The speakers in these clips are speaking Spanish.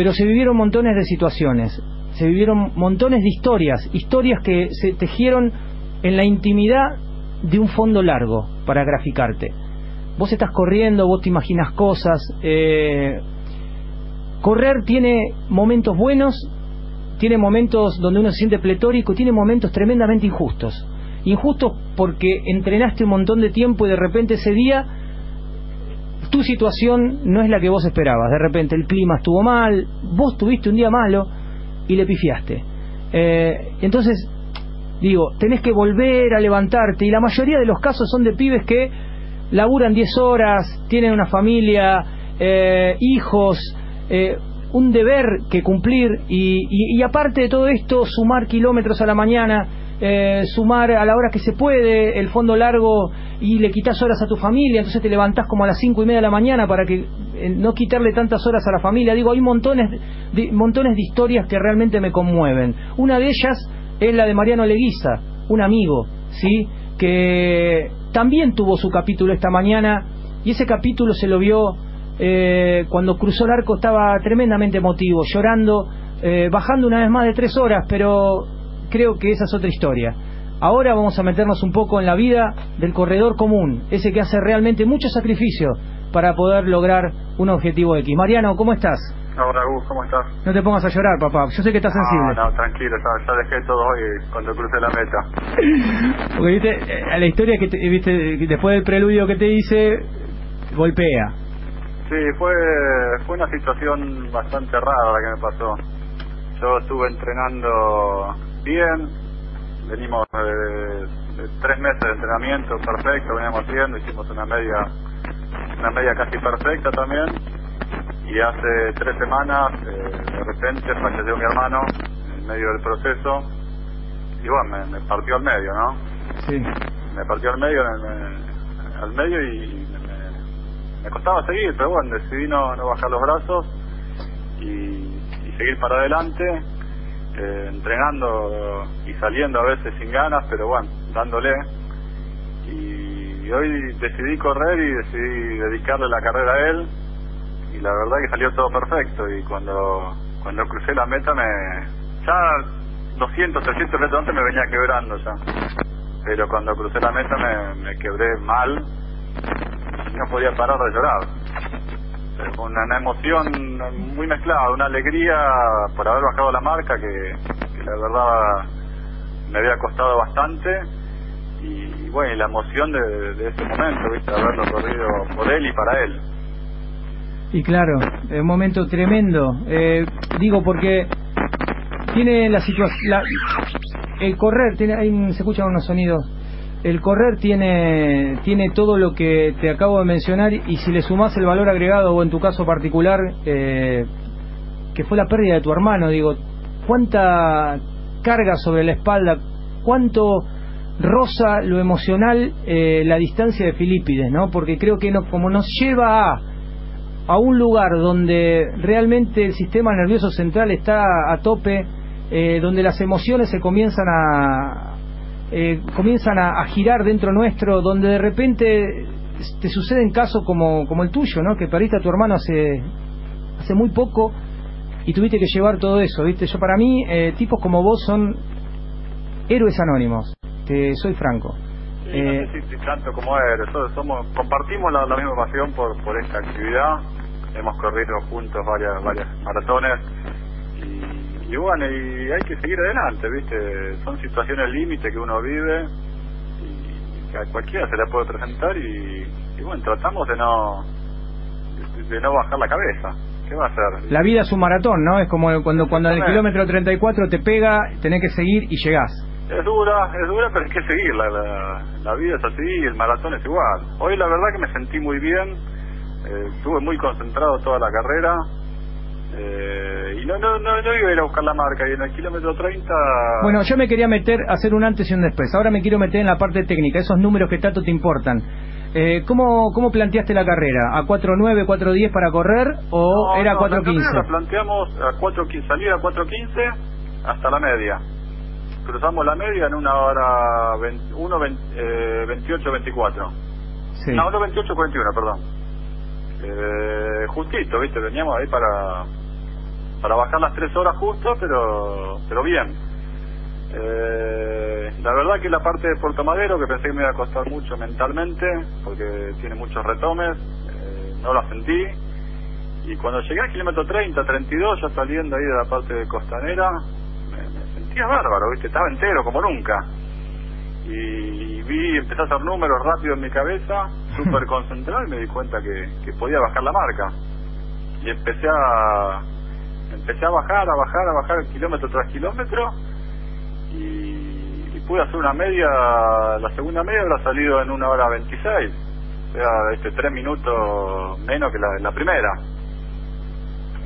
pero se vivieron montones de situaciones, se vivieron montones de historias, historias que se tejieron en la intimidad de un fondo largo para graficarte. Vos estás corriendo, vos te imaginas cosas. Eh, correr tiene momentos buenos, tiene momentos donde uno se siente pletórico, tiene momentos tremendamente injustos. Injustos porque entrenaste un montón de tiempo y de repente ese día tu situación no es la que vos esperabas. De repente el clima estuvo mal, vos tuviste un día malo y le pifiaste. Eh, entonces, digo, tenés que volver a levantarte y la mayoría de los casos son de pibes que laburan 10 horas, tienen una familia, eh, hijos, eh, un deber que cumplir y, aparte de todo esto, sumar kilómetros a la mañana, eh, sumar a la hora que se puede el fondo largo y le quitas horas a tu familia, entonces te levantás como a las cinco y media de la mañana para que eh, no quitarle tantas horas a la familia. Digo, hay montones de, montones de historias que realmente me conmueven. Una de ellas es la de Mariano Leguiza, un amigo, ¿sí? Que también tuvo su capítulo esta mañana y ese capítulo se lo vio eh, cuando cruzó el arco estaba tremendamente emotivo, llorando, eh, bajando una vez más de tres horas, pero creo que esa es otra historia. Ahora vamos a meternos un poco en la vida del corredor común, ese que hace realmente mucho sacrificio para poder lograr un objetivo X. Mariano, ¿cómo estás? Hola, Gus, ¿cómo estás? No te pongas a llorar, papá. Yo sé que estás sensible. No, tranquilo, ya, dejé todo hoy cuando crucé la meta. Porque viste, eh, la historia que viste después del preludio que te hice, golpea. Sí, fue, fue una situación bastante rara la que me pasó. Yo estuve entrenando bien, venimos de, tres meses de entrenamiento perfecto, veníamos haciendo, hicimos una media, una media casi perfecta también. Y hace tres semanas, eh, de repente, falleció mi hermano en medio del proceso. Y bueno, me, partió al medio, ¿no? Sí. Me partió al medio, al medio y me costaba seguir, pero bueno, decidí no, no bajar los brazos y, seguir para adelante, eh, entrenando y saliendo a veces sin ganas, pero bueno, dándole. Y, hoy decidí correr y decidí dedicarle la carrera a él y la verdad que salió todo perfecto y cuando cuando crucé la meta me ya 200, 300 metros antes me venía quebrando ya pero cuando crucé la meta me, me quebré mal no podía parar de llorar. Una, emoción muy mezclada, una alegría por haber bajado la marca que, la verdad me había costado bastante y bueno, y la emoción de, de ese momento, ¿viste? haberlo corrido por él y para él. Y claro, un momento tremendo. Eh, digo porque tiene la situación, el correr, tiene, ahí se escuchan unos sonidos el correr tiene, tiene todo lo que te acabo de mencionar y si le sumás el valor agregado o en tu caso particular, eh, que fue la pérdida de tu hermano, digo, ¿cuánta carga sobre la espalda? ¿Cuánto roza lo emocional eh, la distancia de Filipides, ¿no? Porque creo que no, como nos lleva a, a un lugar donde realmente el sistema nervioso central está a tope, eh, donde las emociones se comienzan a, eh, comienzan a, girar dentro nuestro, donde de repente te suceden casos como, como el tuyo, ¿no? Que perdiste a tu hermano hace, hace muy poco y tuviste que llevar todo eso, ¿viste? Yo para mí, eh, tipos como vos son héroes anónimos, te soy franco. Sí, eh, no sé tanto como eres, somos, compartimos la, misma pasión por, por esta actividad, hemos corrido juntos varias, varias maratones y bueno, y hay que seguir adelante, ¿viste? Son situaciones límite que uno vive y que a cualquiera se la puede presentar y, bueno, tratamos de no de, no bajar la cabeza. ¿Qué va a hacer? La vida es un maratón, ¿no? Es como cuando cuando en el kilómetro 34 te pega, tenés que seguir y llegás. Es dura, es dura, pero hay que seguir. La, la, vida es así y el maratón es igual. Hoy la verdad que me sentí muy bien, eh, estuve muy concentrado toda la carrera, eh, y no, no, no, no, iba a ir a buscar la marca, y en el kilómetro 30... Bueno, yo me quería meter, hacer un antes y un después. Ahora me quiero meter en la parte técnica, esos números que tanto te importan. Eh, ¿cómo, ¿Cómo planteaste la carrera? ¿A 4.9, 4.10 para correr o era no, 4.15? La planteamos a 4.15, salida a 4.15 hasta la media. Cruzamos la media en una hora 21, 28, 24. Sí. No, 1, 28, 41, perdón. Eh, justito, ¿viste? Veníamos ahí para para bajar las tres horas justo, pero, pero bien. Eh, la verdad que la parte de Puerto Madero, que pensé que me iba a costar mucho mentalmente, porque tiene muchos retomes, eh, no la sentí. Y cuando llegué al kilómetro 30, 32, ya saliendo ahí de la parte de costanera, me, sentía bárbaro, ¿viste? Estaba entero, como nunca. Y vi, empecé a hacer números rápido en mi cabeza, súper concentrado, y me di cuenta que, que podía bajar la marca. Y empecé a, empecé a bajar, a bajar, a bajar kilómetro tras kilómetro y, pude hacer una media, la segunda media habrá salido en una hora 26, o sea, este tres minutos menos que la, la primera.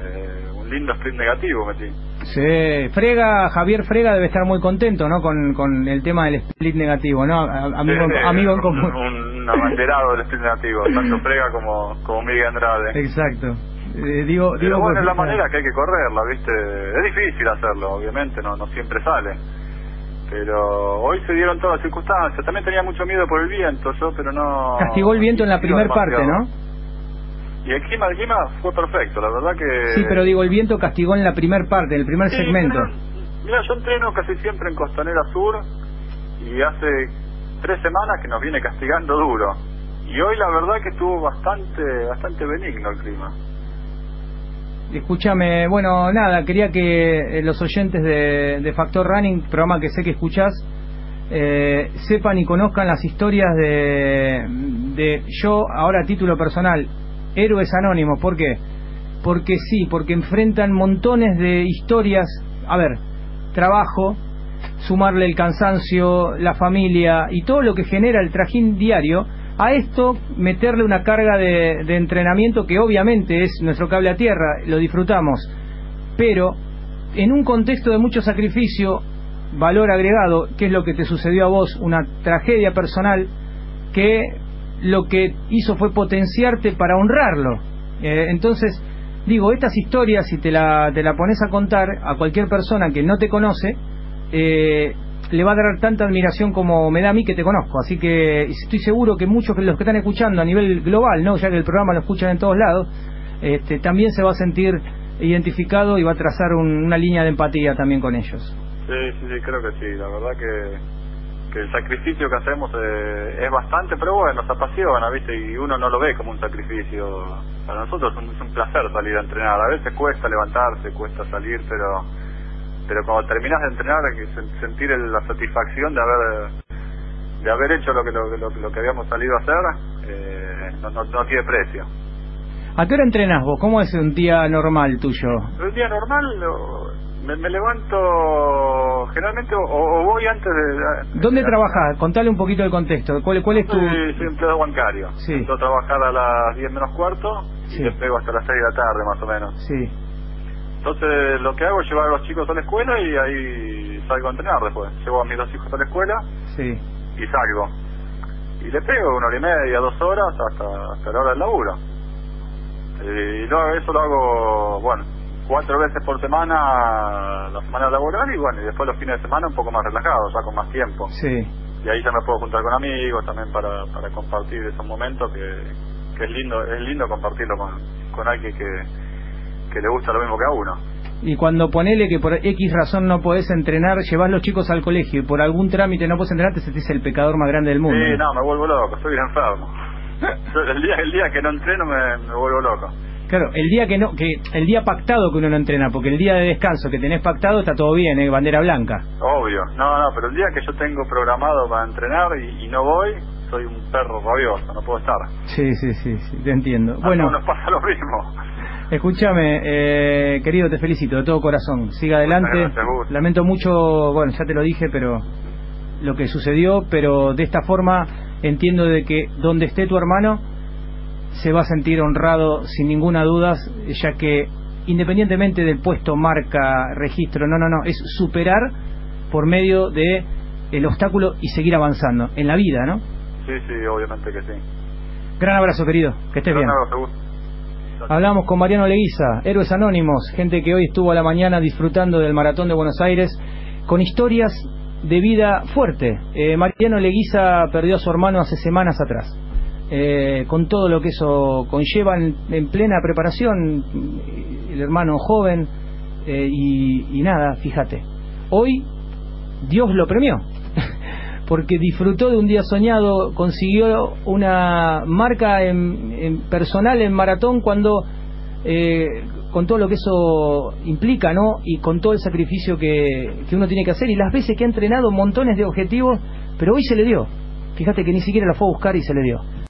Eh, un lindo sprint negativo metí. Sí, Frega, Javier Frega debe estar muy contento, ¿no? Con, con el tema del split negativo, ¿no? Amigo, amigo en común. Un, abanderado del split negativo, tanto Frega como, como Miguel Andrade. Exacto. Eh, digo, Pero bueno, es la manera que hay que correrla, ¿viste? Es difícil hacerlo, obviamente, no, no siempre sale. Pero hoy se dieron todas las circunstancias. También tenía mucho miedo por el viento, yo, pero no. Castigó el viento en la primera parte, ¿no? Y el clima, el clima fue perfecto, la verdad que. Sí, pero digo, el viento castigó en la primera parte, en el primer segmento. Mira, yo entreno casi siempre en Costanera Sur y hace tres semanas que nos viene castigando duro. Y hoy la verdad que estuvo bastante, bastante benigno el clima. Escúchame, bueno, nada, quería que eh, los oyentes de, Factor Running, programa que sé que escuchás, eh, sepan y conozcan las historias de, de yo, ahora a título personal, héroes anónimos. ¿Por qué? Porque sí, porque enfrentan montones de historias. A ver, trabajo, sumarle el cansancio, la familia y todo lo que genera el trajín diario a esto meterle una carga de, entrenamiento que obviamente es nuestro cable a tierra, lo disfrutamos, pero en un contexto de mucho sacrificio, valor agregado, que es lo que te sucedió a vos, una tragedia personal que lo que hizo fue potenciarte para honrarlo. Eh, entonces, digo, estas historias, si te la, te la pones a contar a cualquier persona que no te conoce, eh, le va a dar tanta admiración como me da a mí que te conozco. Así que estoy seguro que muchos de los que están escuchando a nivel global, no ya que el programa lo escuchan en todos lados, este, también se va a sentir identificado y va a trazar una línea de empatía también con ellos. Sí, sí, sí, creo que sí. La verdad que, que el sacrificio que hacemos eh, es bastante, pero bueno, nos apasiona, ¿viste? Y uno no lo ve como un sacrificio. Para nosotros es un placer salir a entrenar. A veces cuesta levantarse, cuesta salir, pero pero cuando terminas de entrenar sentir la satisfacción de haber de haber hecho lo que lo, que habíamos salido a hacer eh, no, no, tiene precio ¿A qué hora entrenas vos? ¿Cómo es un día normal tuyo? Un día normal me, levanto generalmente o, voy antes de... ¿Dónde trabajas? Contale un poquito el contexto. ¿Cuál, cuál es tu...? Soy, soy empleado bancario. Sí. Entro a trabajar a las 10 menos cuarto y le pego hasta las 6 de la tarde más o menos. Sí. Entonces lo que hago es llevar a los chicos a la escuela y ahí salgo a entrenar después. Llevo a mis dos hijos a la escuela sí. y salgo. Y le pego una hora y media, dos horas hasta, hasta la hora del laburo. Y luego eso lo hago, bueno, cuatro veces por semana la semana laboral y bueno, y después los fines de semana un poco más relajado, ya con más tiempo. Sí. Y ahí ya me puedo juntar con amigos también para, para compartir esos momentos que, que es lindo es lindo compartirlo con, con alguien que que le gusta lo mismo que a uno. Y cuando ponele que por X razón no podés entrenar, llevas los chicos al colegio y por algún trámite no podés entrenar, te sentís el pecador más grande del mundo. Sí, no, me vuelvo loco, soy un enfermo. el, día, el día que no entreno me, me vuelvo loco. Claro, el día que no, que el día pactado que uno no entrena, porque el día de descanso que tenés pactado está todo bien, ¿eh? bandera blanca. Obvio, no, no, pero el día que yo tengo programado para entrenar y, no voy, soy un perro rabioso, no puedo estar. Sí, sí, sí, sí te entiendo. bueno, bueno, nos pasa lo mismo. Escúchame, eh, querido, te felicito de todo corazón. Siga adelante. Lamento mucho, bueno, ya te lo dije, pero lo que sucedió, pero de esta forma entiendo de que donde esté tu hermano se va a sentir honrado sin ninguna duda, ya que independientemente del puesto, marca, registro, no, no, no, es superar por medio de el obstáculo y seguir avanzando en la vida, ¿no? Sí, sí, obviamente que sí. Gran abrazo, querido, que estés bien. Hablamos con Mariano Leguiza, Héroes Anónimos, gente que hoy estuvo a la mañana disfrutando del Maratón de Buenos Aires con historias de vida fuerte. Eh, Mariano Leguiza perdió a su hermano hace semanas atrás. Eh, con todo lo que eso conlleva en, plena preparación, el hermano joven, Eh, y nada, fíjate, hoy Dios lo premió, porque disfrutó de un día soñado, consiguió una marca en, personal en maratón cuando eh, con todo lo que eso implica, ¿no? Y con todo el sacrificio que, que uno tiene que hacer y las veces que ha entrenado montones de objetivos, pero hoy se le dio. Fíjate que ni siquiera la fue a buscar y se le dio.